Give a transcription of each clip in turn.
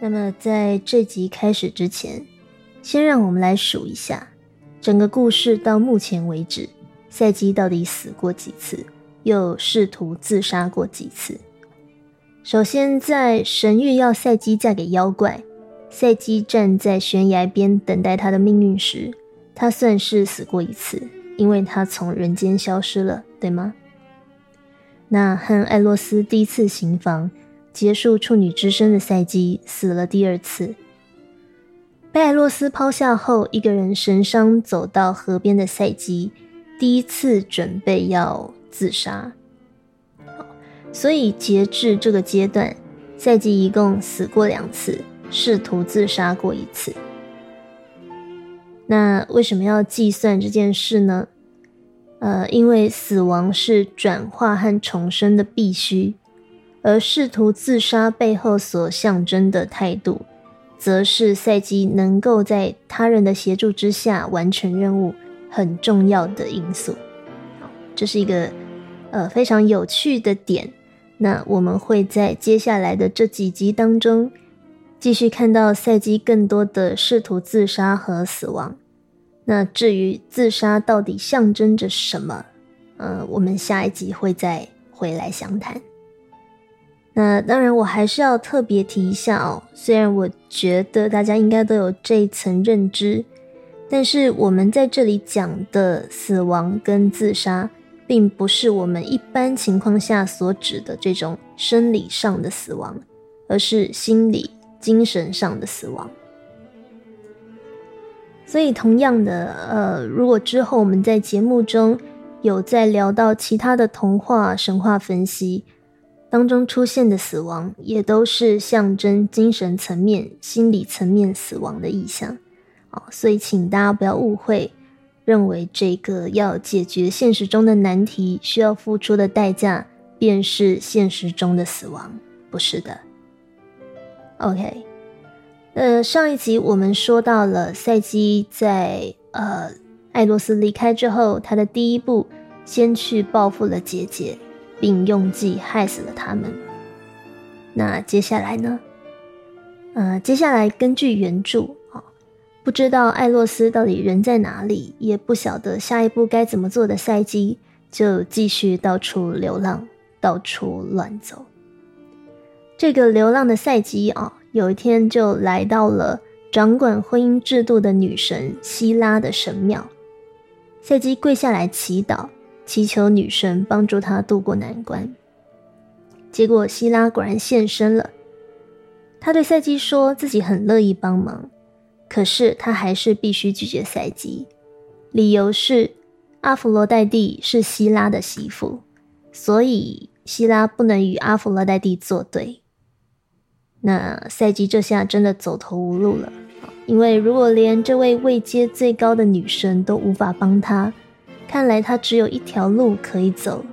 那么在这集开始之前，先让我们来数一下整个故事到目前为止，赛基到底死过几次，又试图自杀过几次。首先，在神谕要赛基嫁给妖怪，赛基站在悬崖边等待他的命运时，他算是死过一次，因为他从人间消失了，对吗？那和艾洛斯第一次行房。结束处女之身的赛季死了第二次，被艾洛斯抛下后，一个人神伤走到河边的赛季，第一次准备要自杀。所以截至这个阶段，赛季一共死过两次，试图自杀过一次。那为什么要计算这件事呢？呃，因为死亡是转化和重生的必须。而试图自杀背后所象征的态度，则是赛基能够在他人的协助之下完成任务很重要的因素。这是一个呃非常有趣的点。那我们会在接下来的这几集当中继续看到赛基更多的试图自杀和死亡。那至于自杀到底象征着什么，呃，我们下一集会再回来详谈。那当然，我还是要特别提一下哦。虽然我觉得大家应该都有这一层认知，但是我们在这里讲的死亡跟自杀，并不是我们一般情况下所指的这种生理上的死亡，而是心理、精神上的死亡。所以，同样的，呃，如果之后我们在节目中有在聊到其他的童话、神话分析。当中出现的死亡，也都是象征精神层面、心理层面死亡的意象，哦，所以请大家不要误会，认为这个要解决现实中的难题，需要付出的代价便是现实中的死亡，不是的。OK，呃，上一集我们说到了赛基在呃艾洛斯离开之后，他的第一步先去报复了姐姐。并用计害死了他们。那接下来呢？呃，接下来根据原著啊，不知道艾洛斯到底人在哪里，也不晓得下一步该怎么做的赛基，就继续到处流浪，到处乱走。这个流浪的赛基啊，有一天就来到了掌管婚姻制度的女神希拉的神庙。赛基跪下来祈祷。祈求女神帮助他渡过难关，结果希拉果然现身了。他对赛基说自己很乐意帮忙，可是他还是必须拒绝赛基，理由是阿弗罗代蒂是希拉的媳妇，所以希拉不能与阿弗罗代蒂作对。那赛基这下真的走投无路了，因为如果连这位位阶最高的女神都无法帮他。看来他只有一条路可以走，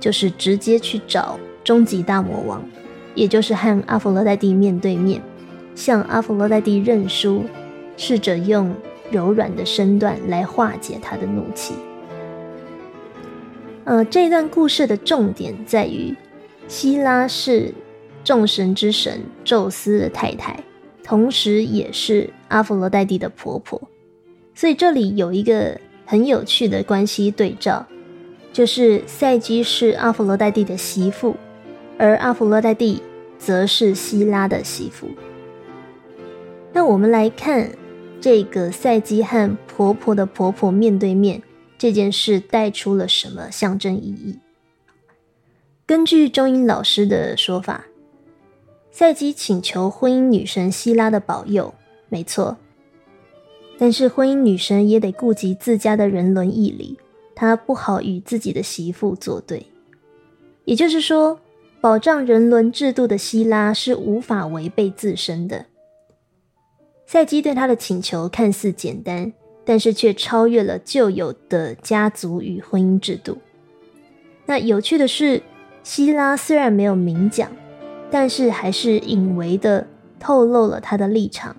就是直接去找终极大魔王，也就是和阿佛罗代蒂面对面，向阿佛罗代蒂认输，试着用柔软的身段来化解他的怒气。呃，这段故事的重点在于，希拉是众神之神宙斯的太太，同时也是阿佛罗代蒂的婆婆，所以这里有一个。很有趣的关系对照，就是赛基是阿佛罗代蒂的媳妇，而阿佛罗代蒂则是希拉的媳妇。那我们来看这个赛基和婆婆的婆婆面对面这件事带出了什么象征意义？根据中英老师的说法，赛基请求婚姻女神希拉的保佑，没错。但是婚姻女神也得顾及自家的人伦义理，她不好与自己的媳妇作对。也就是说，保障人伦制度的希拉是无法违背自身的。赛基对他的请求看似简单，但是却超越了旧有的家族与婚姻制度。那有趣的是，希拉虽然没有明讲，但是还是隐微的透露了他的立场。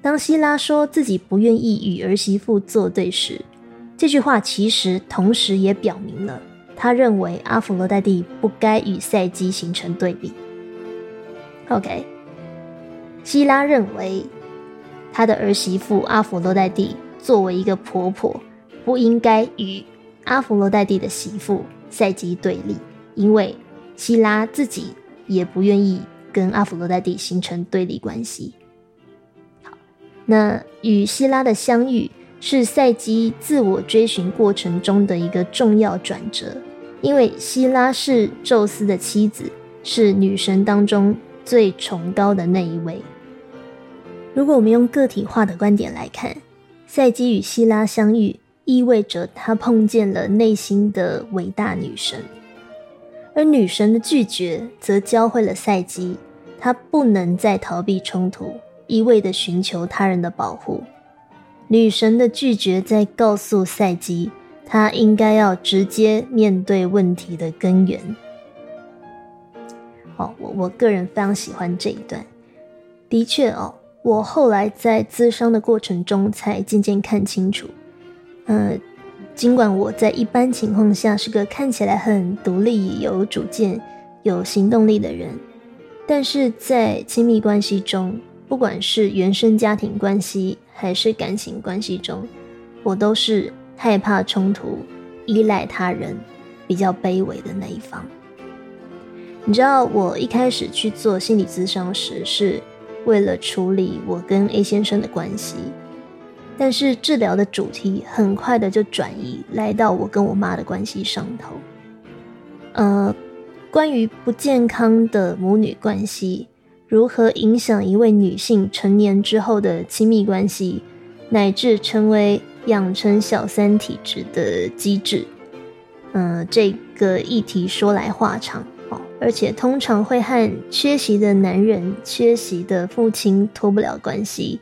当希拉说自己不愿意与儿媳妇作对时，这句话其实同时也表明了他认为阿佛罗代蒂不该与赛基形成对比。OK，希拉认为他的儿媳妇阿佛罗代蒂作为一个婆婆，不应该与阿佛罗代蒂的媳妇赛姬对立，因为希拉自己也不愿意跟阿佛罗代蒂形成对立关系。那与希拉的相遇是赛姬自我追寻过程中的一个重要转折，因为希拉是宙斯的妻子，是女神当中最崇高的那一位。如果我们用个体化的观点来看，赛姬与希拉相遇，意味着他碰见了内心的伟大女神，而女神的拒绝则教会了赛姬，她不能再逃避冲突，一味的寻求他人的保护。女神的拒绝在告诉赛姬，她应该要直接面对问题的根源。哦，我我个人非常喜欢这一段，的确哦。我后来在咨商的过程中，才渐渐看清楚，呃，尽管我在一般情况下是个看起来很独立、有主见、有行动力的人，但是在亲密关系中，不管是原生家庭关系还是感情关系中，我都是害怕冲突、依赖他人、比较卑微的那一方。你知道，我一开始去做心理咨商时是。为了处理我跟 A 先生的关系，但是治疗的主题很快的就转移来到我跟我妈的关系上头。呃，关于不健康的母女关系如何影响一位女性成年之后的亲密关系，乃至成为养成小三体质的机制，嗯，这个议题说来话长哦。而且通常会和缺席的男人、缺席的父亲脱不了关系，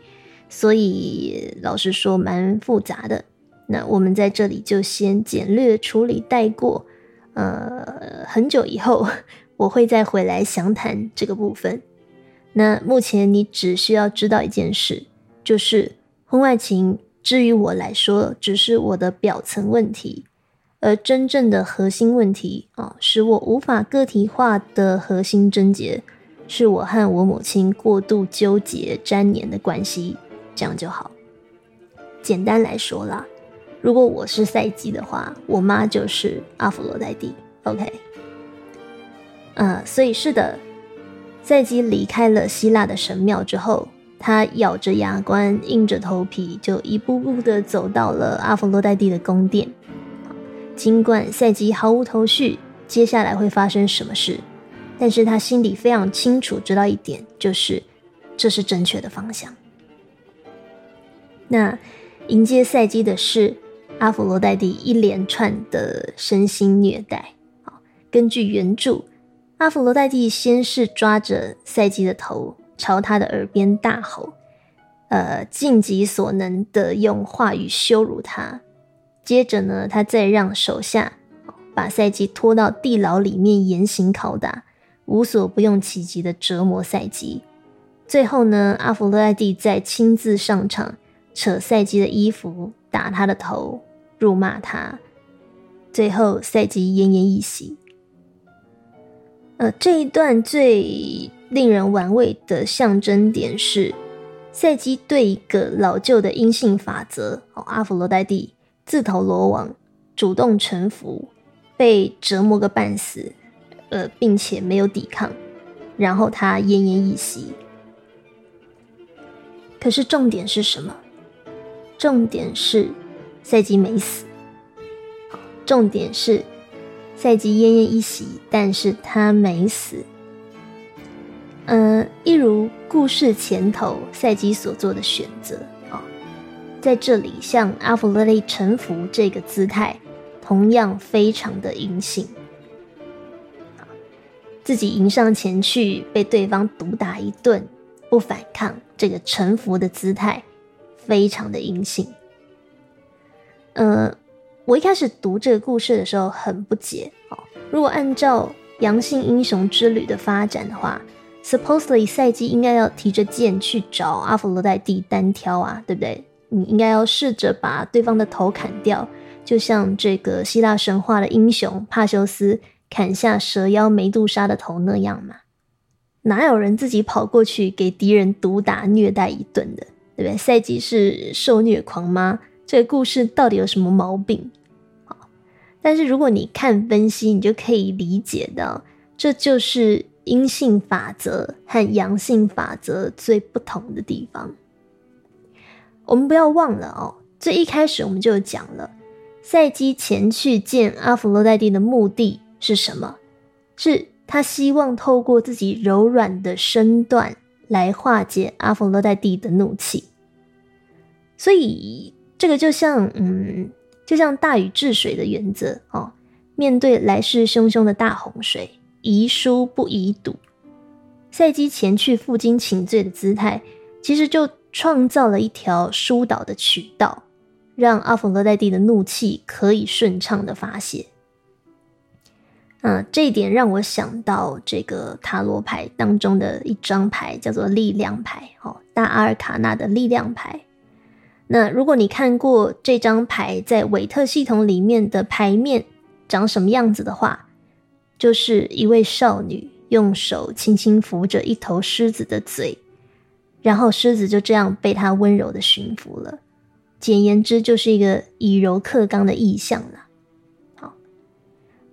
所以老实说蛮复杂的。那我们在这里就先简略处理带过，呃，很久以后我会再回来详谈这个部分。那目前你只需要知道一件事，就是婚外情，至于我来说，只是我的表层问题。而真正的核心问题啊，使我无法个体化的核心症结，是我和我母亲过度纠结粘黏的关系，这样就好。简单来说啦，如果我是赛季的话，我妈就是阿佛罗代蒂。OK，呃，所以是的，赛基离开了希腊的神庙之后，他咬着牙关，硬着头皮，就一步步的走到了阿佛罗代蒂的宫殿。尽管赛基毫无头绪，接下来会发生什么事，但是他心里非常清楚知道一点，就是这是正确的方向。那迎接赛基的是阿佛罗代蒂一连串的身心虐待。根据原著，阿佛罗代蒂先是抓着赛季的头，朝他的耳边大吼，呃，尽己所能的用话语羞辱他。接着呢，他再让手下把赛姬拖到地牢里面严刑拷打，无所不用其极的折磨赛姬。最后呢，阿弗洛艾蒂再亲自上场，扯赛姬的衣服，打他的头，辱骂他。最后，赛姬奄奄一息。呃，这一段最令人玩味的象征点是，赛姬对一个老旧的阴性法则哦，阿弗洛代蒂。自投罗网，主动臣服，被折磨个半死，呃，并且没有抵抗，然后他奄奄一息。可是重点是什么？重点是赛基没死。重点是赛季奄奄一息，但是他没死。嗯，一如故事前头赛季所做的选择啊。在这里，向阿弗洛蒂臣服这个姿态，同样非常的阴性。自己迎上前去，被对方毒打一顿，不反抗，这个臣服的姿态，非常的阴性。呃，我一开始读这个故事的时候很不解哦。如果按照阳性英雄之旅的发展的话，supposedly 赛季应该要提着剑去找阿弗洛代蒂单挑啊，对不对？你应该要试着把对方的头砍掉，就像这个希腊神话的英雄帕修斯砍下蛇妖梅杜莎的头那样嘛。哪有人自己跑过去给敌人毒打虐待一顿的，对不对？赛季是受虐狂吗？这个故事到底有什么毛病？但是如果你看分析，你就可以理解到，这就是阴性法则和阳性法则最不同的地方。我们不要忘了哦，最一开始我们就讲了，赛基前去见阿弗洛代蒂的目的是什么？是他希望透过自己柔软的身段来化解阿弗洛代蒂的怒气。所以这个就像，嗯，就像大禹治水的原则哦，面对来势汹汹的大洪水，宜疏不宜堵。赛姬前去负荆请罪的姿态，其实就。创造了一条疏导的渠道，让阿弗洛代蒂的怒气可以顺畅的发泄。嗯，这一点让我想到这个塔罗牌当中的一张牌，叫做力量牌，哦，大阿尔卡纳的力量牌。那如果你看过这张牌在韦特系统里面的牌面长什么样子的话，就是一位少女用手轻轻扶着一头狮子的嘴。然后狮子就这样被他温柔的驯服了，简言之就是一个以柔克刚的意象呢。好，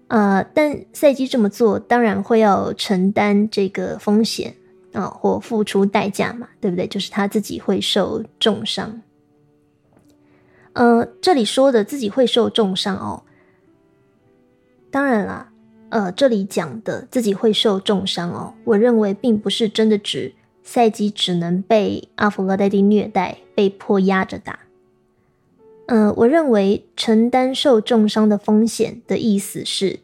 呃，但赛姬这么做当然会要承担这个风险啊，或付出代价嘛，对不对？就是他自己会受重伤。呃，这里说的自己会受重伤哦，当然啦，呃，这里讲的自己会受重伤哦，我认为并不是真的指。赛姬只能被阿弗洛代蒂虐待，被迫压着打。嗯，我认为承担受重伤的风险的意思是，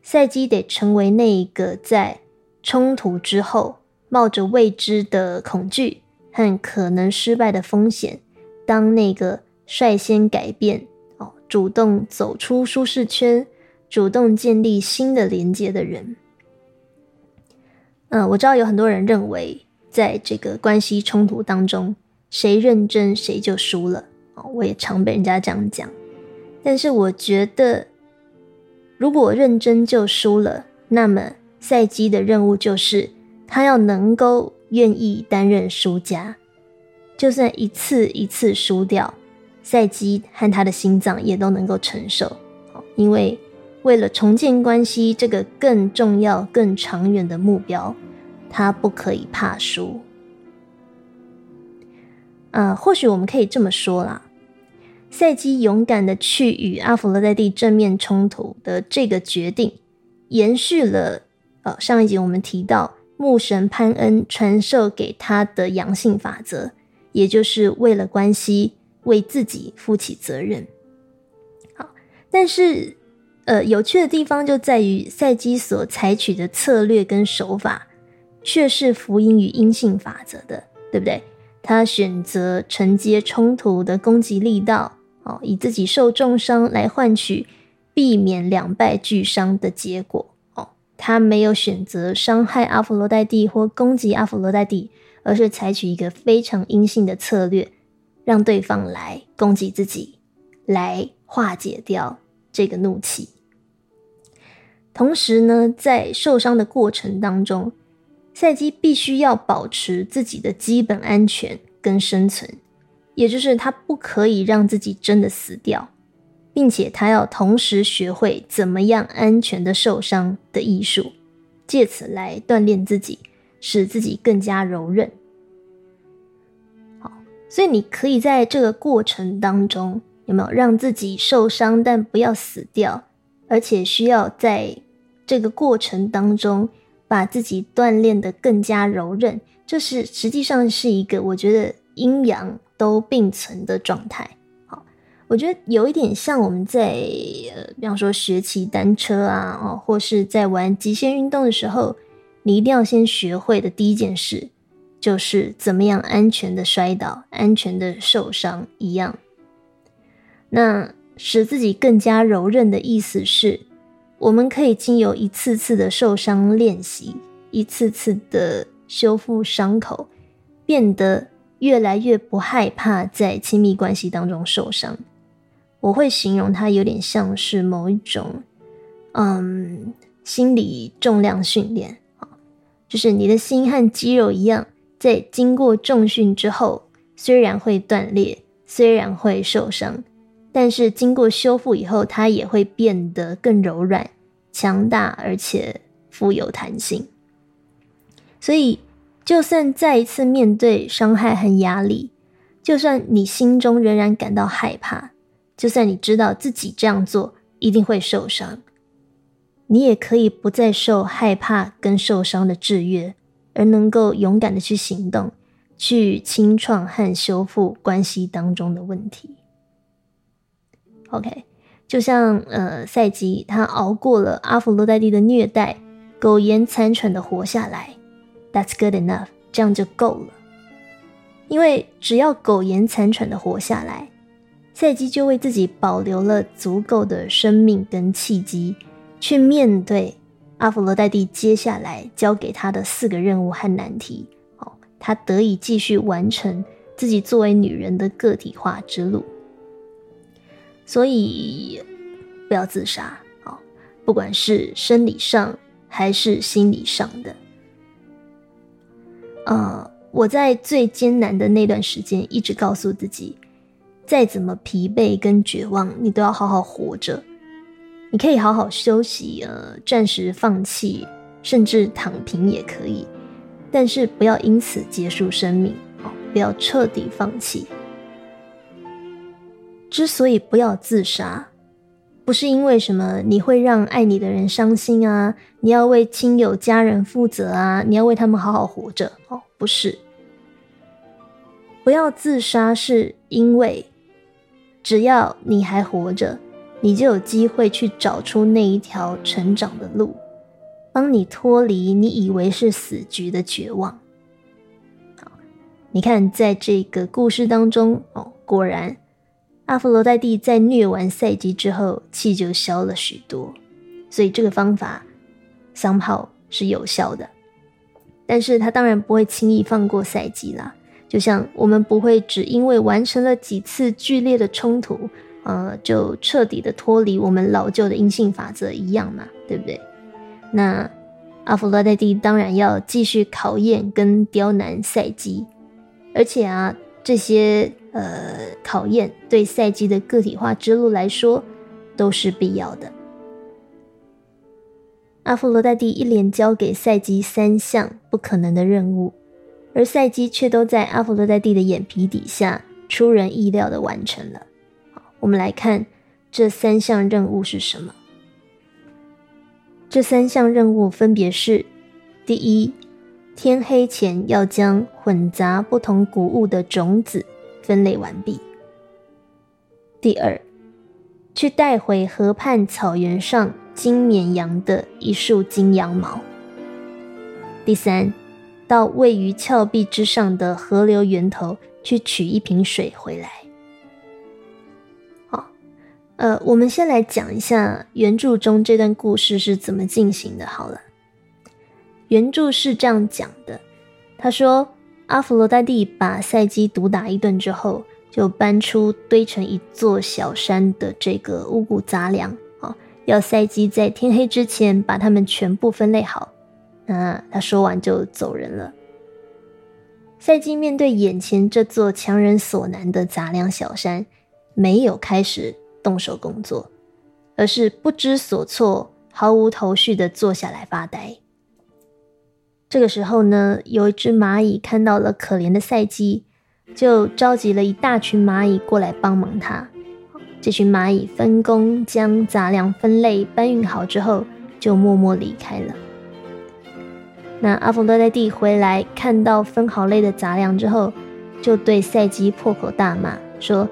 赛姬得成为那个在冲突之后冒着未知的恐惧和可能失败的风险，当那个率先改变哦，主动走出舒适圈，主动建立新的连接的人。嗯，我知道有很多人认为。在这个关系冲突当中，谁认真谁就输了哦。我也常被人家这样讲，但是我觉得，如果认真就输了，那么赛基的任务就是他要能够愿意担任输家，就算一次一次输掉，赛基和他的心脏也都能够承受。因为为了重建关系这个更重要、更长远的目标。他不可以怕输，呃，或许我们可以这么说啦。赛基勇敢的去与阿弗洛代蒂正面冲突的这个决定，延续了呃上一集我们提到牧神潘恩传授给他的阳性法则，也就是为了关系为自己负起责任。好，但是呃有趣的地方就在于赛基所采取的策略跟手法。却是福音与阴性法则的，对不对？他选择承接冲突的攻击力道，哦，以自己受重伤来换取避免两败俱伤的结果，哦，他没有选择伤害阿弗罗代蒂或攻击阿弗罗代蒂，而是采取一个非常阴性的策略，让对方来攻击自己，来化解掉这个怒气。同时呢，在受伤的过程当中。赛基必须要保持自己的基本安全跟生存，也就是他不可以让自己真的死掉，并且他要同时学会怎么样安全的受伤的艺术，借此来锻炼自己，使自己更加柔韧。所以你可以在这个过程当中有没有让自己受伤，但不要死掉，而且需要在这个过程当中。把自己锻炼的更加柔韧，这是实际上是一个我觉得阴阳都并存的状态。好，我觉得有一点像我们在呃，比方说学骑单车啊，哦，或是在玩极限运动的时候，你一定要先学会的第一件事，就是怎么样安全的摔倒、安全的受伤一样。那使自己更加柔韧的意思是。我们可以经由一次次的受伤练习，一次次的修复伤口，变得越来越不害怕在亲密关系当中受伤。我会形容它有点像是某一种，嗯，心理重量训练啊，就是你的心和肌肉一样，在经过重训之后，虽然会断裂，虽然会受伤，但是经过修复以后，它也会变得更柔软、强大，而且富有弹性。所以，就算再一次面对伤害和压力，就算你心中仍然感到害怕，就算你知道自己这样做一定会受伤。你也可以不再受害怕跟受伤的制约，而能够勇敢的去行动，去清创和修复关系当中的问题。OK，就像呃赛基他熬过了阿弗洛代蒂的虐待，苟延残喘的活下来，That's good enough，这样就够了。因为只要苟延残喘的活下来，赛基就为自己保留了足够的生命跟契机。去面对阿弗罗代蒂接下来交给他的四个任务和难题，哦，他得以继续完成自己作为女人的个体化之路。所以不要自杀，哦，不管是生理上还是心理上的。呃，我在最艰难的那段时间，一直告诉自己，再怎么疲惫跟绝望，你都要好好活着。你可以好好休息，呃，暂时放弃，甚至躺平也可以，但是不要因此结束生命，哦，不要彻底放弃。之所以不要自杀，不是因为什么你会让爱你的人伤心啊，你要为亲友家人负责啊，你要为他们好好活着，哦，不是。不要自杀，是因为只要你还活着。你就有机会去找出那一条成长的路，帮你脱离你以为是死局的绝望。你看，在这个故事当中，哦，果然，阿弗罗代蒂在虐完赛季之后，气就消了许多，所以这个方法桑炮是有效的。但是他当然不会轻易放过赛季啦，就像我们不会只因为完成了几次剧烈的冲突。呃，就彻底的脱离我们老旧的阴性法则一样嘛，对不对？那阿弗洛代蒂当然要继续考验跟刁难赛基，而且啊，这些呃考验对赛基的个体化之路来说都是必要的。阿弗罗代蒂一连交给赛基三项不可能的任务，而赛基却都在阿弗罗代蒂的眼皮底下出人意料的完成了。我们来看这三项任务是什么？这三项任务分别是：第一，天黑前要将混杂不同谷物的种子分类完毕；第二，去带回河畔草原上金绵羊的一束金羊毛；第三，到位于峭壁之上的河流源头去取一瓶水回来。呃，我们先来讲一下原著中这段故事是怎么进行的。好了，原著是这样讲的：他说，阿弗罗代蒂把赛基毒打一顿之后，就搬出堆成一座小山的这个五谷杂粮啊，要赛基在天黑之前把它们全部分类好。那他说完就走人了。赛基面对眼前这座强人所难的杂粮小山，没有开始。动手工作，而是不知所措、毫无头绪的坐下来发呆。这个时候呢，有一只蚂蚁看到了可怜的赛基，就召集了一大群蚂蚁过来帮忙他。这群蚂蚁分工将杂粮分类搬运好之后，就默默离开了。那阿冯多在地回来，看到分好类的杂粮之后，就对赛基破口大骂说。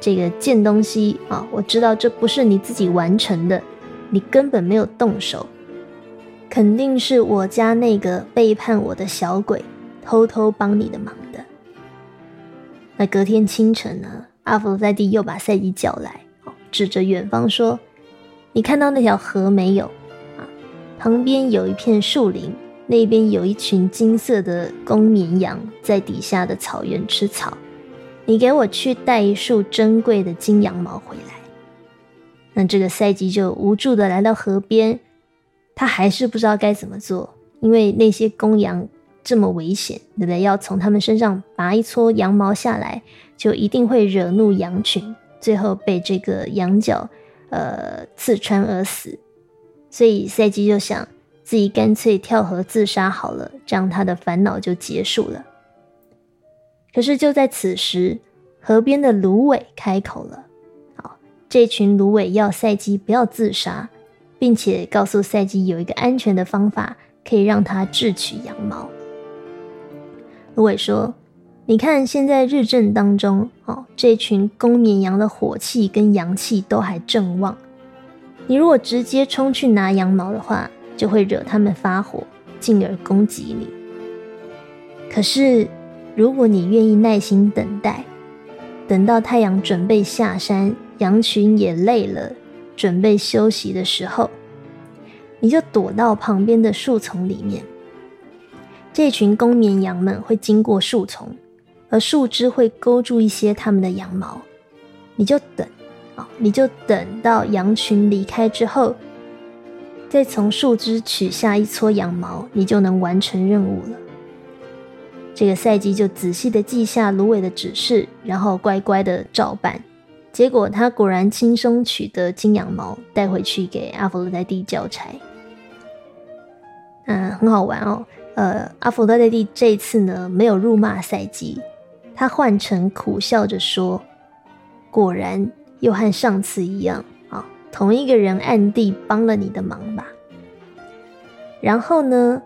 这个贱东西啊！我知道这不是你自己完成的，你根本没有动手，肯定是我家那个背叛我的小鬼偷偷帮你的忙的。那隔天清晨呢，阿佛罗在地又把赛基叫来，指着远方说：“你看到那条河没有？啊，旁边有一片树林，那边有一群金色的公绵羊在底下的草原吃草。”你给我去带一束珍贵的金羊毛回来。那这个赛季就无助的来到河边，他还是不知道该怎么做，因为那些公羊这么危险，对不对？要从他们身上拔一撮羊毛下来，就一定会惹怒羊群，最后被这个羊角呃刺穿而死。所以赛基就想自己干脆跳河自杀好了，这样他的烦恼就结束了。可是就在此时，河边的芦苇开口了。好，这群芦苇要赛基不要自杀，并且告诉赛基有一个安全的方法，可以让他智取羊毛。芦苇说：“你看，现在日正当中，哦，这群公绵羊的火气跟阳气都还正旺。你如果直接冲去拿羊毛的话，就会惹他们发火，进而攻击你。可是……”如果你愿意耐心等待，等到太阳准备下山，羊群也累了，准备休息的时候，你就躲到旁边的树丛里面。这群公绵羊们会经过树丛，而树枝会勾住一些它们的羊毛。你就等，啊，你就等到羊群离开之后，再从树枝取下一撮羊毛，你就能完成任务了。这个赛季就仔细的记下芦苇的指示，然后乖乖的照办。结果他果然轻松取得金羊毛，带回去给阿佛罗代蒂交差。嗯，很好玩哦。呃，阿佛罗代蒂这次呢没有辱骂赛季，他换成苦笑着说：“果然又和上次一样啊，同一个人暗地帮了你的忙吧。”然后呢，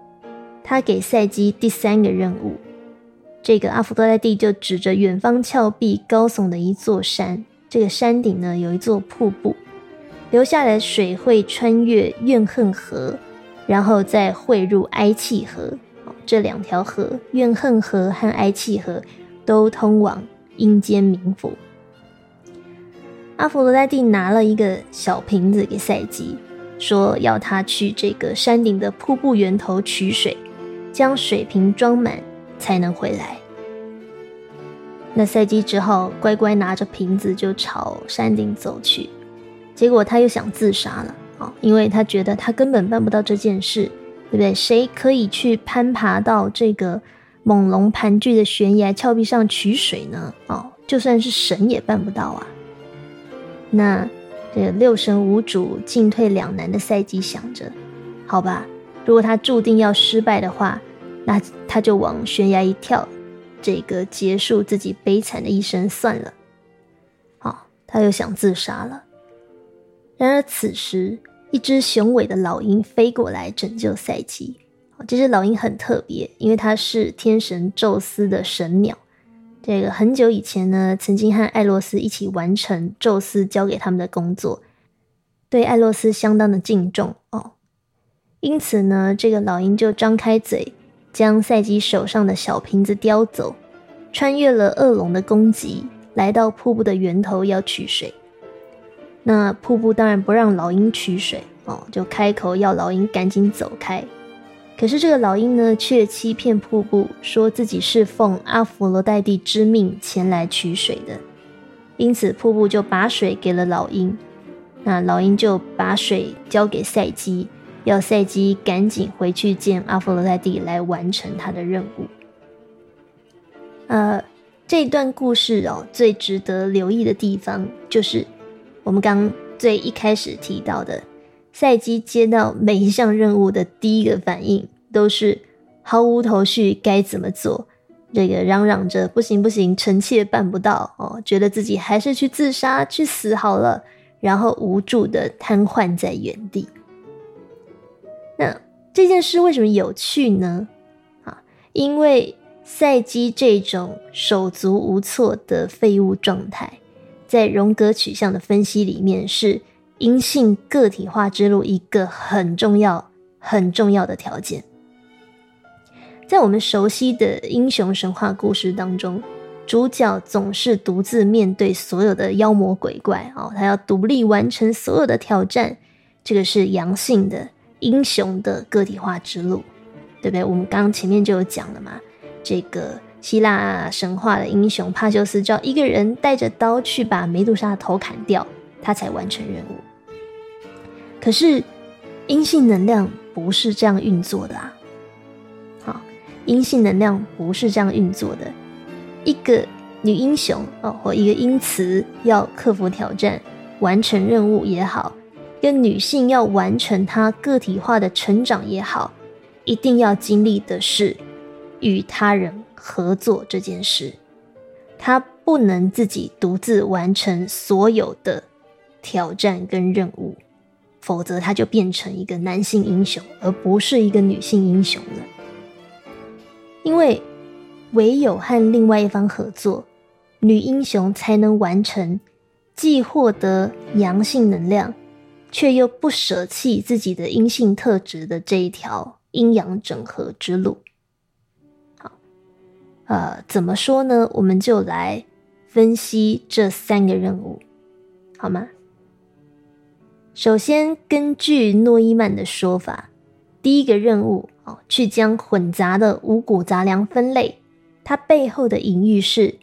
他给赛季第三个任务。这个阿弗多代蒂就指着远方峭壁高耸的一座山，这个山顶呢有一座瀑布，流下来的水会穿越怨恨河，然后再汇入哀泣河。这两条河，怨恨河和哀泣河，都通往阴间冥府。阿弗罗代蒂拿了一个小瓶子给赛基，说要他去这个山顶的瀑布源头取水，将水瓶装满。才能回来。那赛季只好乖乖拿着瓶子就朝山顶走去。结果他又想自杀了啊，因为他觉得他根本办不到这件事，对不对？谁可以去攀爬到这个猛龙盘踞的悬崖峭壁上取水呢？哦，就算是神也办不到啊。那这六神无主、进退两难的赛季想着，好吧，如果他注定要失败的话。那他就往悬崖一跳，这个结束自己悲惨的一生算了。好，他又想自杀了。然而此时，一只雄伟的老鹰飞过来拯救赛基。这只老鹰很特别，因为它是天神宙斯的神鸟。这个很久以前呢，曾经和艾洛斯一起完成宙斯交给他们的工作，对艾洛斯相当的敬重哦。因此呢，这个老鹰就张开嘴。将赛基手上的小瓶子叼走，穿越了恶龙的攻击，来到瀑布的源头要取水。那瀑布当然不让老鹰取水哦，就开口要老鹰赶紧走开。可是这个老鹰呢，却欺骗瀑布，说自己是奉阿佛罗代蒂之命前来取水的。因此瀑布就把水给了老鹰，那老鹰就把水交给赛基。要赛基赶紧回去见阿佛罗代蒂来完成他的任务。呃，这段故事哦，最值得留意的地方就是我们刚最一开始提到的，赛基接到每一项任务的第一个反应都是毫无头绪，该怎么做？这个嚷嚷着不行不行，臣妾办不到哦，觉得自己还是去自杀去死好了，然后无助的瘫痪在原地。这件事为什么有趣呢？啊，因为赛基这种手足无措的废物状态，在荣格取向的分析里面是阴性个体化之路一个很重要、很重要的条件。在我们熟悉的英雄神话故事当中，主角总是独自面对所有的妖魔鬼怪哦，他要独立完成所有的挑战，这个是阳性的。英雄的个体化之路，对不对？我们刚前面就有讲了嘛。这个希腊神话的英雄帕修斯，叫一个人带着刀去把梅杜莎的头砍掉，他才完成任务。可是阴性能量不是这样运作的啊！好阴性能量不是这样运作的。一个女英雄哦，或一个英雌要克服挑战、完成任务也好，跟女性要完成她个体化的成长也好，一定要经历的是与他人合作这件事。她不能自己独自完成所有的挑战跟任务。否则，她就变成一个男性英雄，而不是一个女性英雄了。因为唯有和另外一方合作，女英雄才能完成既获得阳性能量，却又不舍弃自己的阴性特质的这一条阴阳整合之路。好，呃，怎么说呢？我们就来分析这三个任务，好吗？首先，根据诺伊曼的说法，第一个任务哦，去将混杂的五谷杂粮分类。它背后的隐喻是，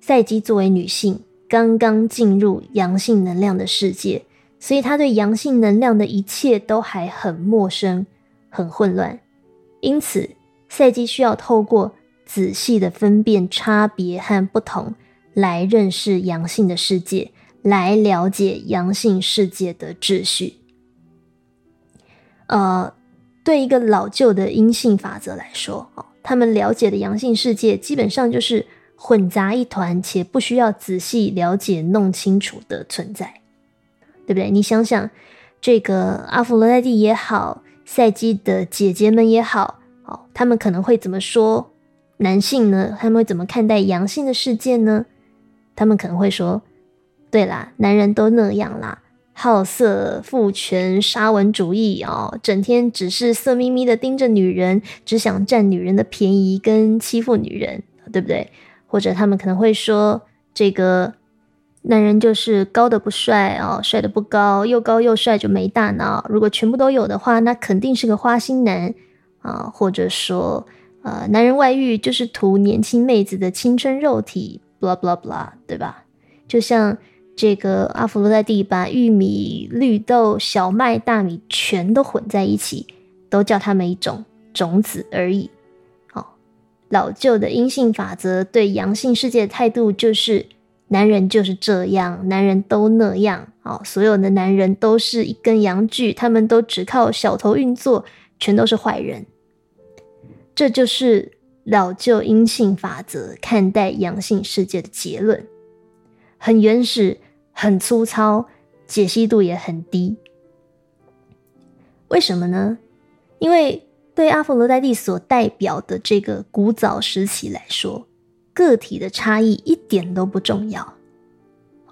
赛基作为女性，刚刚进入阳性能量的世界，所以他对阳性能量的一切都还很陌生、很混乱。因此，赛基需要透过仔细的分辨差别和不同，来认识阳性的世界。来了解阳性世界的秩序。呃，对一个老旧的阴性法则来说，哦，他们了解的阳性世界基本上就是混杂一团，且不需要仔细了解、弄清楚的存在，对不对？你想想，这个阿弗罗代蒂也好，赛基的姐姐们也好，哦，他们可能会怎么说男性呢？他们会怎么看待阳性的世界呢？他们可能会说。对啦，男人都那样啦，好色、父权、沙文主义哦，整天只是色眯眯的盯着女人，只想占女人的便宜跟欺负女人，对不对？或者他们可能会说，这个男人就是高的不帅哦，帅的不高，又高又帅就没大脑。如果全部都有的话，那肯定是个花心男啊。或者说，呃，男人外遇就是图年轻妹子的青春肉体，blah blah blah，对吧？就像。这个阿弗洛代蒂把玉米、绿豆、小麦、大米全都混在一起，都叫他们一种种子而已。哦，老旧的阴性法则对阳性世界的态度就是：男人就是这样，男人都那样。哦，所有的男人都是一根阳具，他们都只靠小头运作，全都是坏人。这就是老旧阴性法则看待阳性世界的结论，很原始。很粗糙，解析度也很低。为什么呢？因为对阿佛罗代蒂所代表的这个古早时期来说，个体的差异一点都不重要。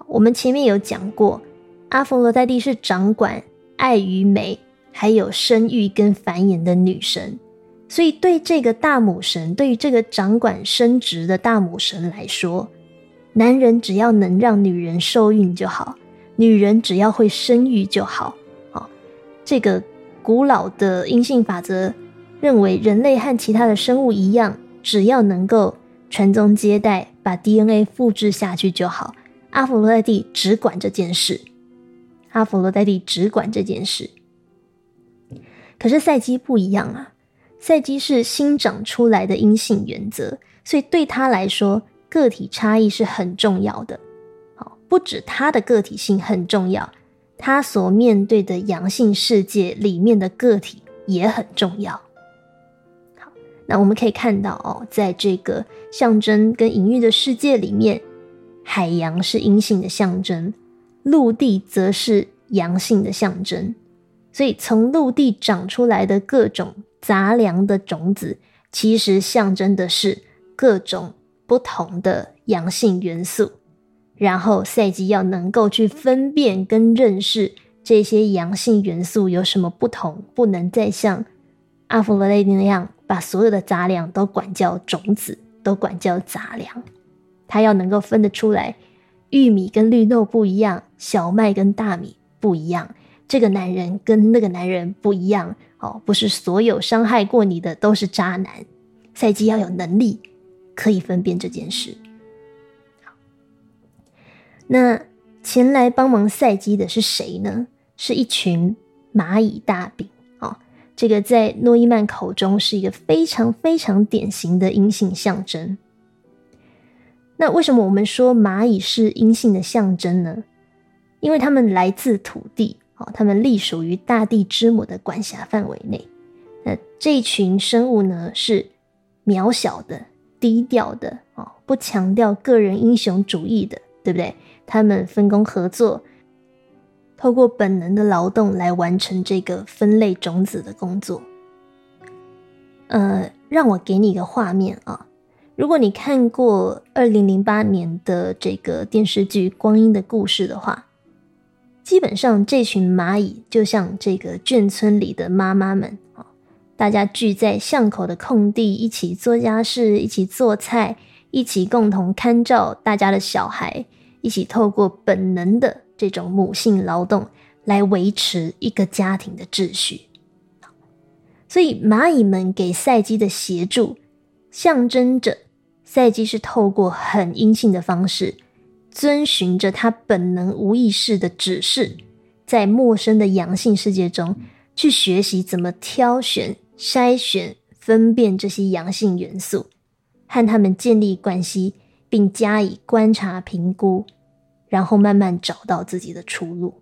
我们前面有讲过，阿佛罗代蒂是掌管爱与美，还有生育跟繁衍的女神，所以对这个大母神，对于这个掌管生殖的大母神来说。男人只要能让女人受孕就好，女人只要会生育就好。好，这个古老的阴性法则认为，人类和其他的生物一样，只要能够传宗接代，把 DNA 复制下去就好。阿佛罗代蒂只管这件事，阿佛罗代蒂只管这件事。可是赛基不一样啊，赛基是新长出来的阴性原则，所以对他来说。个体差异是很重要的，好，不止他的个体性很重要，他所面对的阳性世界里面的个体也很重要。好，那我们可以看到哦，在这个象征跟隐喻的世界里面，海洋是阴性的象征，陆地则是阳性的象征，所以从陆地长出来的各种杂粮的种子，其实象征的是各种。不同的阳性元素，然后赛季要能够去分辨跟认识这些阳性元素有什么不同，不能再像阿弗罗雷蒂那样把所有的杂粮都管叫种子，都管叫杂粮。他要能够分得出来，玉米跟绿豆不一样，小麦跟大米不一样，这个男人跟那个男人不一样。哦，不是所有伤害过你的都是渣男。赛季要有能力。可以分辨这件事。那前来帮忙赛基的是谁呢？是一群蚂蚁大兵哦。这个在诺伊曼口中是一个非常非常典型的阴性象征。那为什么我们说蚂蚁是阴性的象征呢？因为它们来自土地，哦，它们隶属于大地之母的管辖范围内。那这群生物呢，是渺小的、低调的，哦，不强调个人英雄主义的，对不对？他们分工合作。透过本能的劳动来完成这个分类种子的工作。呃，让我给你一个画面啊，如果你看过二零零八年的这个电视剧《光阴的故事》的话，基本上这群蚂蚁就像这个眷村里的妈妈们啊，大家聚在巷口的空地，一起做家事，一起做菜，一起共同看照大家的小孩，一起透过本能的。这种母性劳动来维持一个家庭的秩序，所以蚂蚁们给赛基的协助，象征着赛基是透过很阴性的方式，遵循着他本能无意识的指示，在陌生的阳性世界中去学习怎么挑选、筛选、分辨这些阳性元素，和他们建立关系，并加以观察评估。然后慢慢找到自己的出路。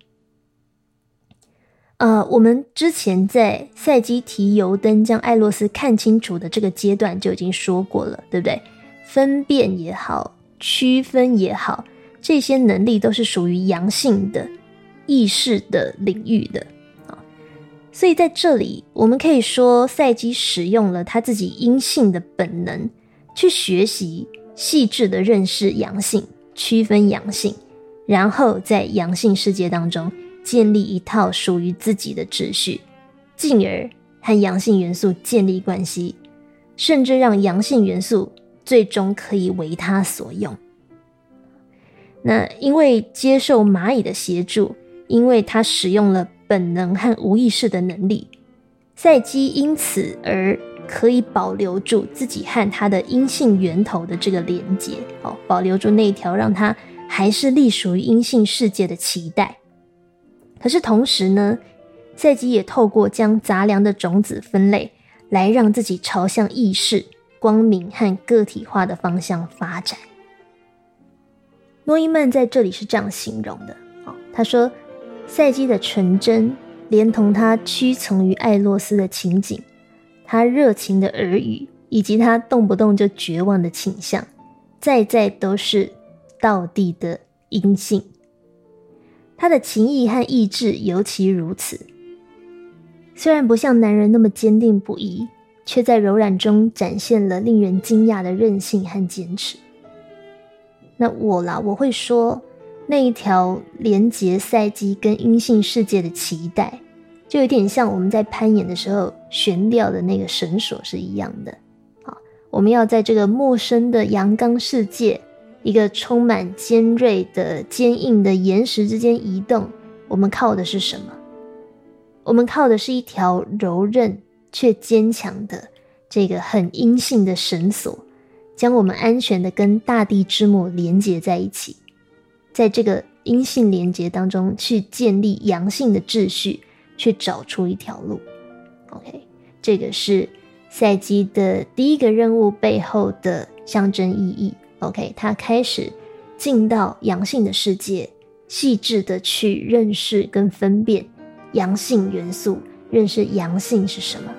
呃，我们之前在赛基提油灯将艾洛斯看清楚的这个阶段就已经说过了，对不对？分辨也好，区分也好，这些能力都是属于阳性的意识的领域的啊。所以在这里，我们可以说赛基使用了他自己阴性的本能，去学习细致的认识阳性，区分阳性。然后在阳性世界当中建立一套属于自己的秩序，进而和阳性元素建立关系，甚至让阳性元素最终可以为他所用。那因为接受蚂蚁的协助，因为他使用了本能和无意识的能力，赛基因此而可以保留住自己和他的阴性源头的这个连接，哦，保留住那一条让他。还是隶属于阴性世界的期待。可是同时呢，赛基也透过将杂粮的种子分类，来让自己朝向意识、光明和个体化的方向发展。诺伊曼在这里是这样形容的：哦，他说，赛基的纯真，连同他屈从于艾洛斯的情景，他热情的耳语，以及他动不动就绝望的倾向，在在都是。道地的阴性，他的情谊和意志尤其如此。虽然不像男人那么坚定不移，却在柔软中展现了令人惊讶的韧性和坚持。那我啦，我会说，那一条连接赛基跟阴性世界的脐带，就有点像我们在攀岩的时候悬吊的那个绳索是一样的。好，我们要在这个陌生的阳刚世界。一个充满尖锐的、坚硬的岩石之间移动，我们靠的是什么？我们靠的是一条柔韧却坚强的、这个很阴性的绳索，将我们安全的跟大地之母连接在一起，在这个阴性连接当中去建立阳性的秩序，去找出一条路。OK，这个是赛季的第一个任务背后的象征意义。OK，他开始进到阳性的世界，细致的去认识跟分辨阳性元素，认识阳性是什么。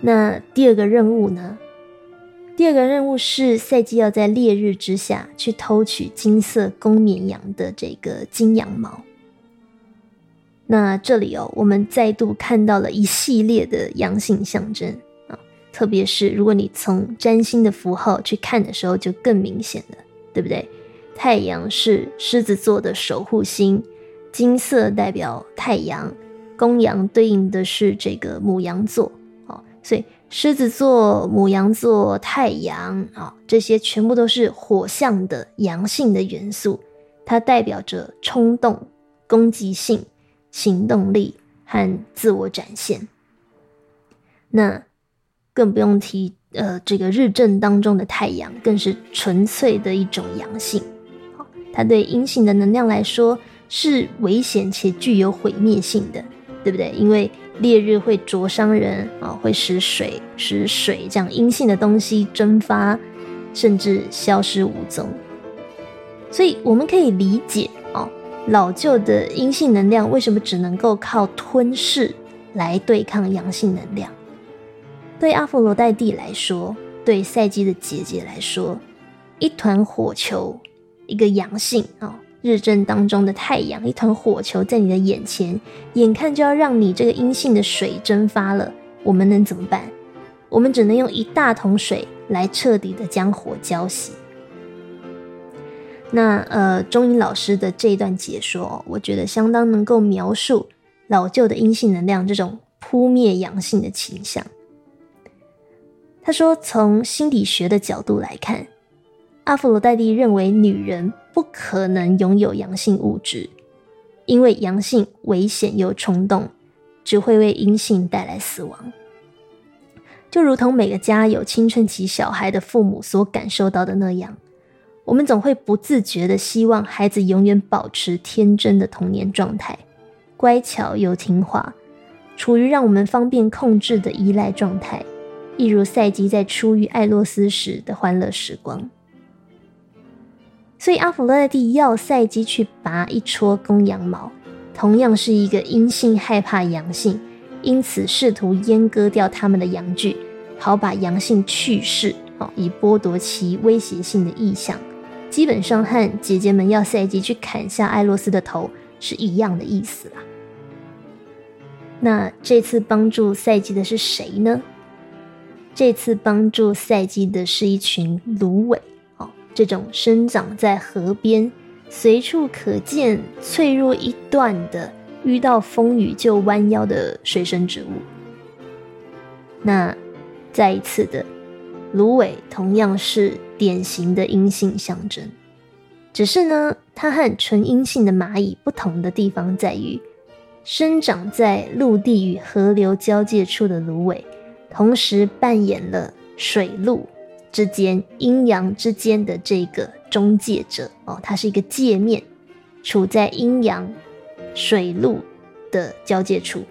那第二个任务呢？第二个任务是赛季要在烈日之下去偷取金色公绵羊的这个金羊毛。那这里哦，我们再度看到了一系列的阳性象征。特别是如果你从占星的符号去看的时候，就更明显了，对不对？太阳是狮子座的守护星，金色代表太阳，公羊对应的是这个母羊座，哦，所以狮子座、母羊座、太阳啊，这些全部都是火象的阳性的元素，它代表着冲动、攻击性、行动力和自我展现。那。更不用提，呃，这个日正当中的太阳，更是纯粹的一种阳性。它对阴性的能量来说是危险且具有毁灭性的，对不对？因为烈日会灼伤人啊，会使水使水这样阴性的东西蒸发，甚至消失无踪。所以我们可以理解哦，老旧的阴性能量为什么只能够靠吞噬来对抗阳性能量？对阿佛罗代蒂来说，对赛基的姐姐来说，一团火球，一个阳性啊，日正当中的太阳，一团火球在你的眼前，眼看就要让你这个阴性的水蒸发了，我们能怎么办？我们只能用一大桶水来彻底的将火浇熄。那呃，钟英老师的这一段解说，我觉得相当能够描述老旧的阴性能量这种扑灭阳性的倾向。他说，从心理学的角度来看，阿佛罗代蒂认为女人不可能拥有阳性物质，因为阳性危险又冲动，只会为阴性带来死亡。就如同每个家有青春期小孩的父母所感受到的那样。我们总会不自觉的希望孩子永远保持天真的童年状态，乖巧又听话，处于让我们方便控制的依赖状态，一如赛基在初遇艾洛斯时的欢乐时光。所以阿弗洛蒂要赛基去拔一撮公羊毛，同样是一个阴性害怕阳性，因此试图阉割掉他们的阳具，好把阳性去世，哦，以剥夺其威胁性的意向。基本上和姐姐们要赛基去砍下艾洛斯的头是一样的意思啦。那这次帮助赛基的是谁呢？这次帮助赛季的是一群芦苇哦，这种生长在河边、随处可见、脆弱一段的，遇到风雨就弯腰的水生植物。那再一次的。芦苇同样是典型的阴性象征，只是呢，它和纯阴性的蚂蚁不同的地方在于，生长在陆地与河流交界处的芦苇，同时扮演了水陆之间阴阳之间的这个中介者哦，它是一个界面，处在阴阳水陆的交界处。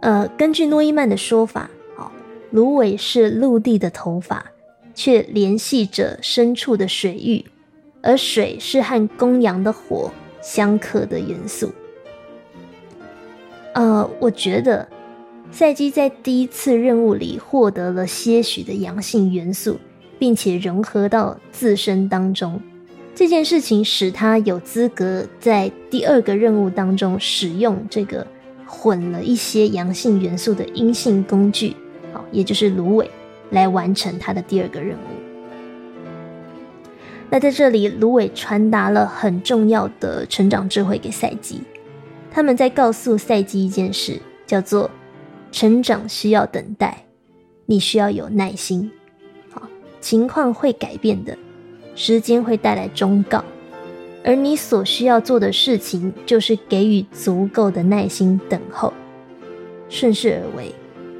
呃，根据诺伊曼的说法。哦芦苇是陆地的头发，却联系着深处的水域，而水是和公羊的火相克的元素。呃，我觉得赛基在第一次任务里获得了些许的阳性元素，并且融合到自身当中，这件事情使他有资格在第二个任务当中使用这个混了一些阳性元素的阴性工具。好也就是芦苇来完成他的第二个任务。那在这里，芦苇传达了很重要的成长智慧给赛基。他们在告诉赛基一件事，叫做成长需要等待，你需要有耐心。好，情况会改变的，时间会带来忠告，而你所需要做的事情就是给予足够的耐心等候，顺势而为。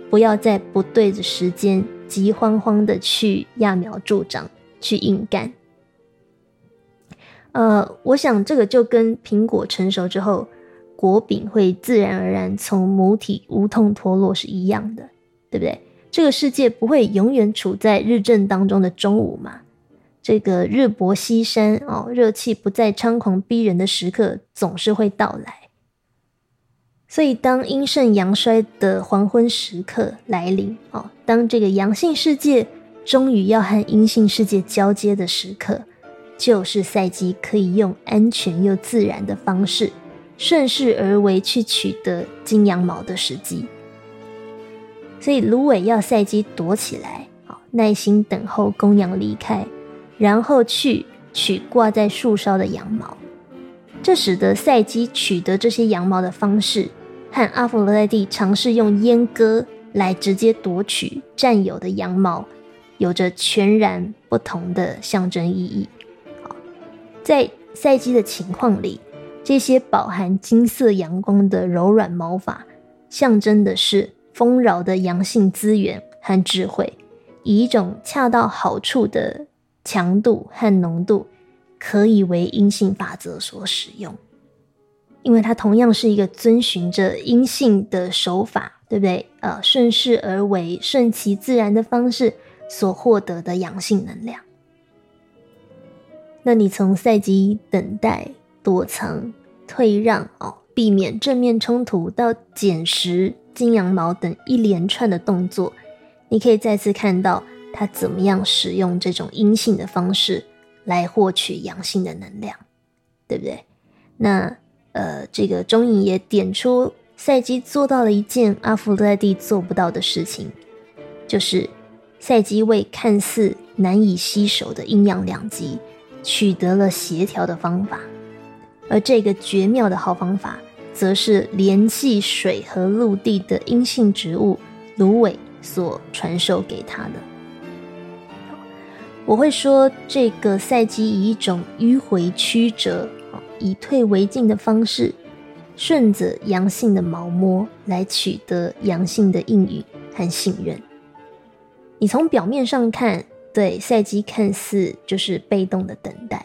不要在不对的时间急慌慌的去揠苗助长，去硬干。呃，我想这个就跟苹果成熟之后，果饼会自然而然从母体无痛脱落是一样的，对不对？这个世界不会永远处在日正当中的中午嘛？这个日薄西山哦，热气不再猖狂逼人的时刻总是会到来。所以，当阴盛阳衰的黄昏时刻来临，哦，当这个阳性世界终于要和阴性世界交接的时刻，就是赛基可以用安全又自然的方式，顺势而为去取得金羊毛的时机。所以，芦苇要赛基躲起来，好，耐心等候公羊离开，然后去取挂在树梢的羊毛。这使得赛基取得这些羊毛的方式，和阿弗罗代蒂尝试用阉割来直接夺取占有的羊毛，有着全然不同的象征意义。在赛基的情况里，这些饱含金色阳光的柔软毛发，象征的是丰饶的阳性资源和智慧，以一种恰到好处的强度和浓度。可以为阴性法则所使用，因为它同样是一个遵循着阴性的手法，对不对？呃，顺势而为、顺其自然的方式所获得的阳性能量。那你从赛季等待、躲藏、退让哦，避免正面冲突，到捡拾、金羊毛等一连串的动作，你可以再次看到他怎么样使用这种阴性的方式来获取阳性的能量，对不对？那呃，这个中影也点出赛基做到了一件阿弗洛蒂做不到的事情，就是赛基为看似难以吸收的阴阳两极。取得了协调的方法，而这个绝妙的好方法，则是联系水和陆地的阴性植物芦苇所传授给他的。我会说，这个赛季以一种迂回曲折、以退为进的方式，顺着阳性的毛摸来取得阳性的应允和信任。你从表面上看。对，赛季看似就是被动的等待，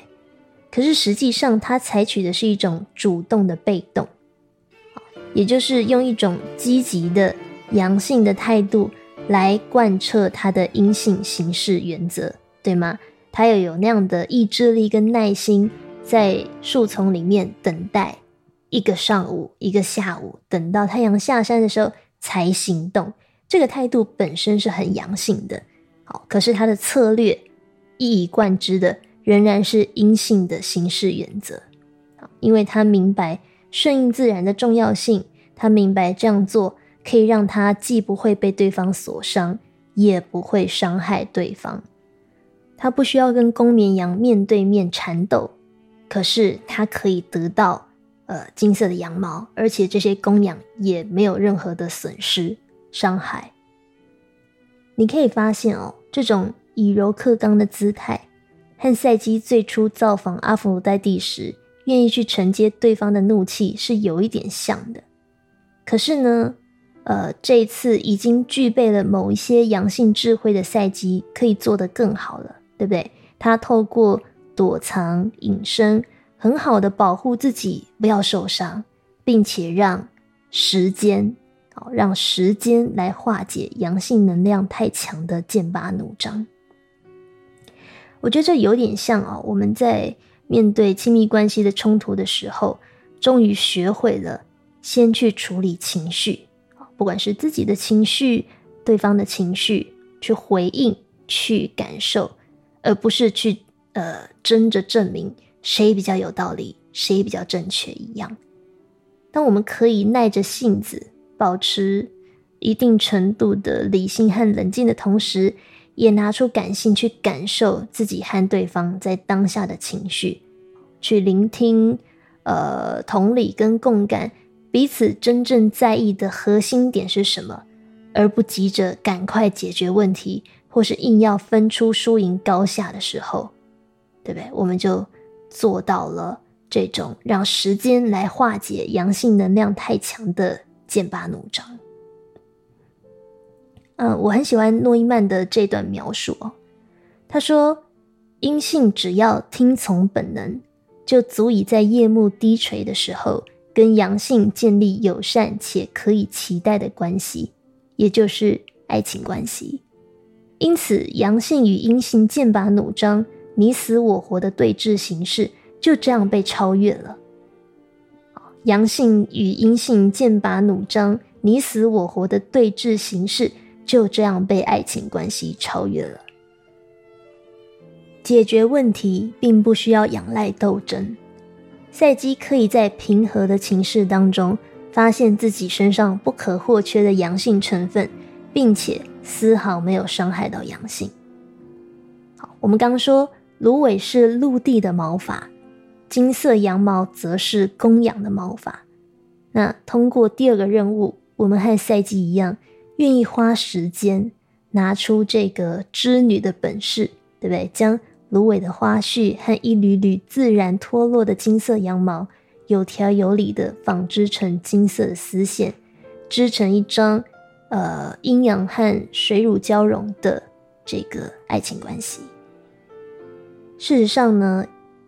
可是实际上他采取的是一种主动的被动，也就是用一种积极的阳性的态度来贯彻他的阴性行事原则，对吗？他要有那样的意志力跟耐心，在树丛里面等待一个上午、一个下午，等到太阳下山的时候才行动。这个态度本身是很阳性的。好可是他的策略一以贯之的仍然是阴性的行事原则，因为他明白顺应自然的重要性，他明白这样做可以让他既不会被对方所伤，也不会伤害对方。他不需要跟公绵羊面对面缠斗，可是他可以得到呃金色的羊毛，而且这些公羊也没有任何的损失伤害。你可以发现哦。这种以柔克刚的姿态，和赛基最初造访阿弗罗代蒂时，愿意去承接对方的怒气是有一点像的。可是呢，呃，这一次已经具备了某一些阳性智慧的赛基，可以做得更好了，对不对？他透过躲藏、隐身，很好的保护自己不要受伤，并且让时间。好，让时间来化解阳性能量太强的剑拔弩张。我觉得这有点像啊，我们在面对亲密关系的冲突的时候，终于学会了先去处理情绪不管是自己的情绪、对方的情绪，去回应、去感受，而不是去呃争着证明谁比较有道理、谁比较正确一样。当我们可以耐着性子。保持一定程度的理性和冷静的同时，也拿出感性去感受自己和对方在当下的情绪，去聆听，呃，同理跟共感彼此真正在意的核心点是什么，而不急着赶快解决问题，或是硬要分出输赢高下的时候，对不对？我们就做到了这种让时间来化解阳性能量太强的。剑拔弩张。嗯，我很喜欢诺伊曼的这段描述哦。他说，阴性只要听从本能，就足以在夜幕低垂的时候，跟阳性建立友善且可以期待的关系，也就是爱情关系。因此，阳性与阴性剑拔弩张、你死我活的对峙形式，就这样被超越了。阳性与阴性剑拔弩张、你死我活的对峙形式，就这样被爱情关系超越了。解决问题并不需要仰赖斗争，赛基可以在平和的情势当中，发现自己身上不可或缺的阳性成分，并且丝毫没有伤害到阳性。好，我们刚说芦苇是陆地的毛发。金色羊毛则是供养的毛发。那通过第二个任务，我们和赛季一样，愿意花时间拿出这个织女的本事，对不对？将芦苇的花絮和一缕缕自然脱落的金色羊毛，有条有理的纺织成金色的丝线，织成一张呃阴阳和水乳交融的这个爱情关系。事实上呢？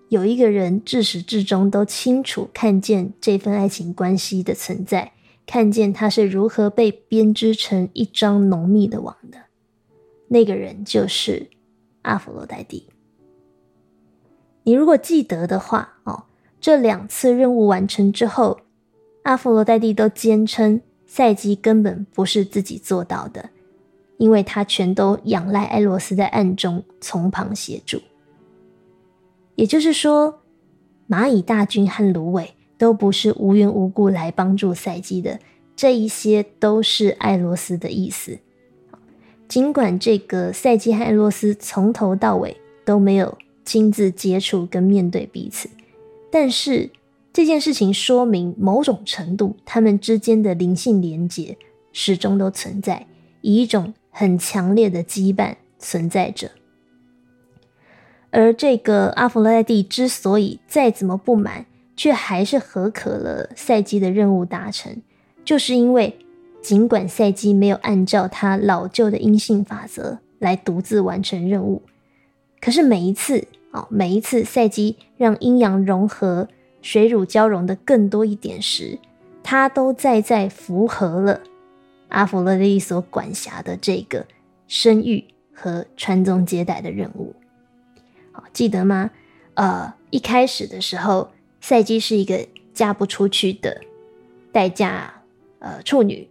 有一个人自始至终都清楚看见这份爱情关系的存在，看见他是如何被编织成一张浓密的网的。那个人就是阿佛罗代蒂。你如果记得的话，哦，这两次任务完成之后，阿佛罗代蒂都坚称赛基根本不是自己做到的，因为他全都仰赖艾洛斯在暗中从旁协助。也就是说，蚂蚁大军和芦苇都不是无缘无故来帮助赛基的，这一些都是艾洛斯的意思。尽管这个赛基和艾洛斯从头到尾都没有。亲自接触跟面对彼此，但是这件事情说明某种程度，他们之间的灵性连结始终都存在，以一种很强烈的羁绊存在着。而这个阿弗洛蒂之所以再怎么不满，却还是合可了赛季的任务达成，就是因为尽管赛季没有按照他老旧的阴性法则来独自完成任务。可是每一次，哦，每一次赛季让阴阳融合、水乳交融的更多一点时，他都在在符合了阿弗洛狄所管辖的这个生育和传宗接代的任务。好，记得吗？呃，一开始的时候，赛基是一个嫁不出去的待嫁呃处女，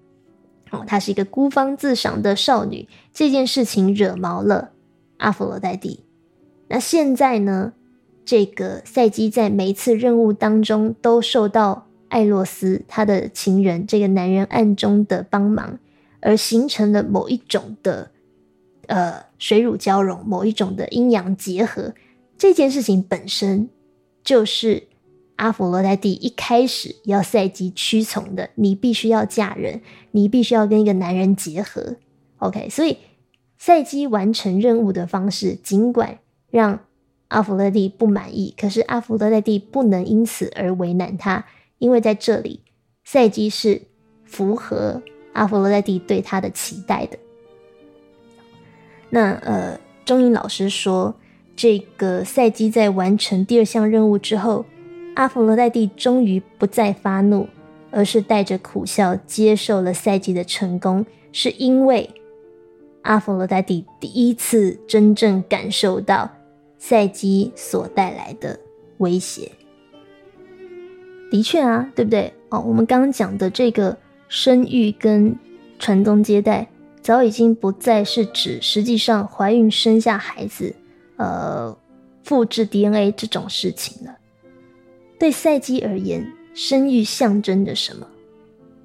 哦，她是一个孤芳自赏的少女。这件事情惹毛了阿弗罗代蒂。那现在呢？这个赛基在每一次任务当中都受到艾洛斯他的情人这个男人暗中的帮忙，而形成了某一种的呃水乳交融，某一种的阴阳结合。这件事情本身就是阿佛罗代蒂一开始要赛基屈从的，你必须要嫁人，你必须要跟一个男人结合。OK，所以赛基完成任务的方式，尽管。让阿弗洛蒂不满意，可是阿弗洛蒂不能因此而为难他，因为在这里，赛基是符合阿弗洛蒂对他的期待的。那呃，钟颖老师说，这个赛基在完成第二项任务之后，阿弗洛蒂终于不再发怒，而是带着苦笑接受了赛基的成功，是因为阿弗洛蒂第一次真正感受到。赛基所带来的威胁，的确啊，对不对？哦，我们刚刚讲的这个生育跟传宗接代，早已经不再是指实际上怀孕生下孩子，呃，复制 DNA 这种事情了。对赛基而言，生育象征着什么？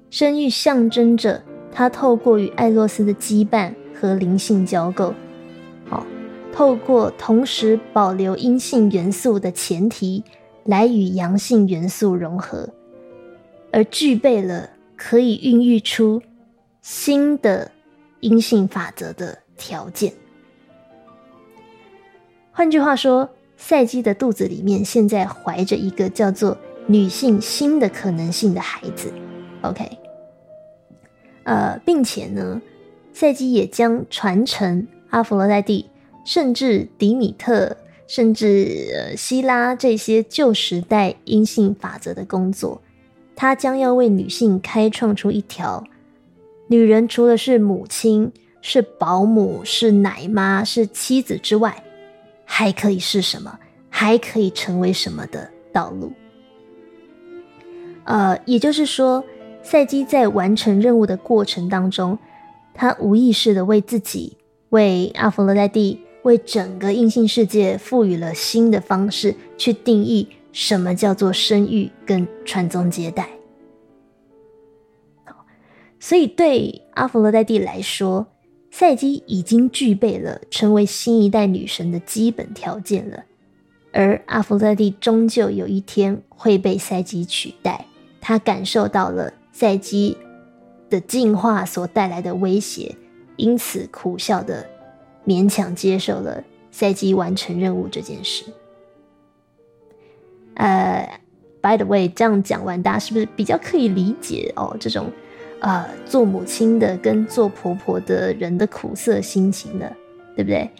生育象征着他透过与艾洛斯的羁绊和灵性交构。透过同时保留阴性元素的前提，来与阳性元素融合，而具备了可以孕育出新的阴性法则的条件。换句话说，赛基的肚子里面现在怀着一个叫做女性新的可能性的孩子。OK，呃，并且呢，赛基也将传承阿弗罗代蒂。甚至迪米特，甚至呃希拉这些旧时代阴性法则的工作，他将要为女性开创出一条：女人除了是母亲、是保姆、是奶妈、是妻子之外，还可以是什么？还可以成为什么的道路？呃，也就是说，赛基在完成任务的过程当中，他无意识的为自己、为阿弗洛代蒂。为整个硬性世界赋予了新的方式，去定义什么叫做生育跟传宗接代。所以对阿弗洛代蒂来说，赛基已经具备了成为新一代女神的基本条件了。而阿弗洛蒂终究有一天会被赛基取代，他感受到了赛基的进化所带来的威胁，因此苦笑的。勉强接受了赛基完成任务这件事。呃，by the way，这样讲完，大家是不是比较可以理解哦？这种呃，做母亲的跟做婆婆的人的苦涩心情的，对不对？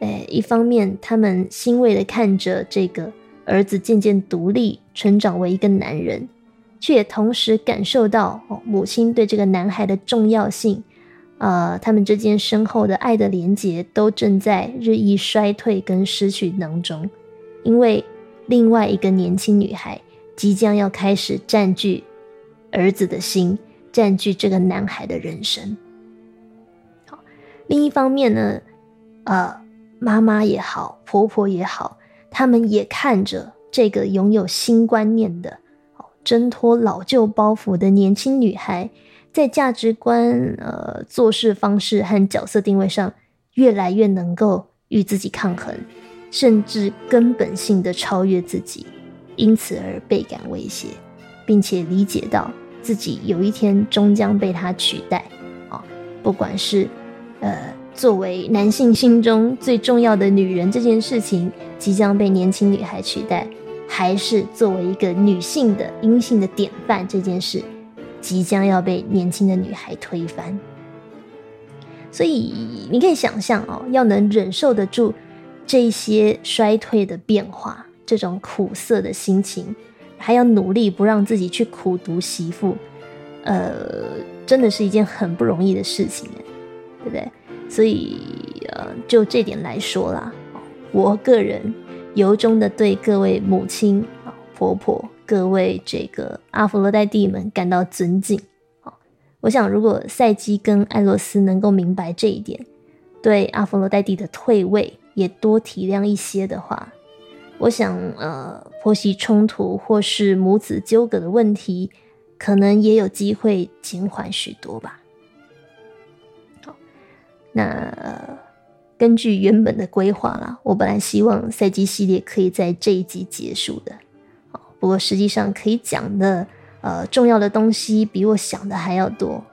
诶，一方面他们欣慰的看着这个儿子渐渐独立，成长为一个男人，却也同时感受到，母亲对这个男孩的重要性。呃，他们之间深厚的爱的连结都正在日益衰退跟失去当中，因为另外一个年轻女孩即将要开始占据儿子的心，占据这个男孩的人生。好，另一方面呢，呃，妈妈也好，婆婆也好，他们也看着这个拥有新观念的、哦挣脱老旧包袱的年轻女孩。在价值观、呃做事方式和角色定位上，越来越能够与自己抗衡，甚至根本性的超越自己，因此而倍感威胁，并且理解到自己有一天终将被他取代。啊，不管是呃作为男性心中最重要的女人这件事情即将被年轻女孩取代，还是作为一个女性的阴性的典范这件事。即将要被年轻的女孩推翻，所以你可以想象哦，要能忍受得住这些衰退的变化，这种苦涩的心情，还要努力不让自己去苦读媳妇，呃，真的是一件很不容易的事情，对不对？所以呃，就这点来说啦，我个人由衷的对各位母亲啊、婆婆。各位这个阿佛罗代蒂们感到尊敬。我想如果赛基跟艾洛斯能够明白这一点，对阿佛罗代蒂的退位也多体谅一些的话，我想呃婆媳冲突或是母子纠葛的问题，可能也有机会减缓许多吧。好，那根据原本的规划啦，我本来希望赛季系列可以在这一集结束的。不过实际上可以讲的，呃，重要的东西比我想的还要多，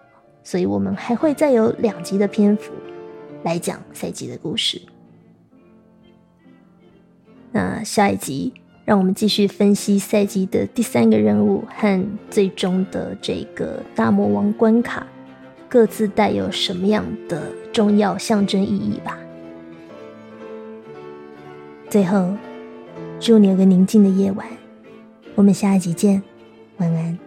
所以我们还会再有两集的篇幅来讲赛季的故事。那下一集，让我们继续分析赛季的第三个任务和最终的这个大魔王关卡，各自带有什么样的重要象征意义吧。最后，祝你有个宁静的夜晚。我们下一集见，晚安。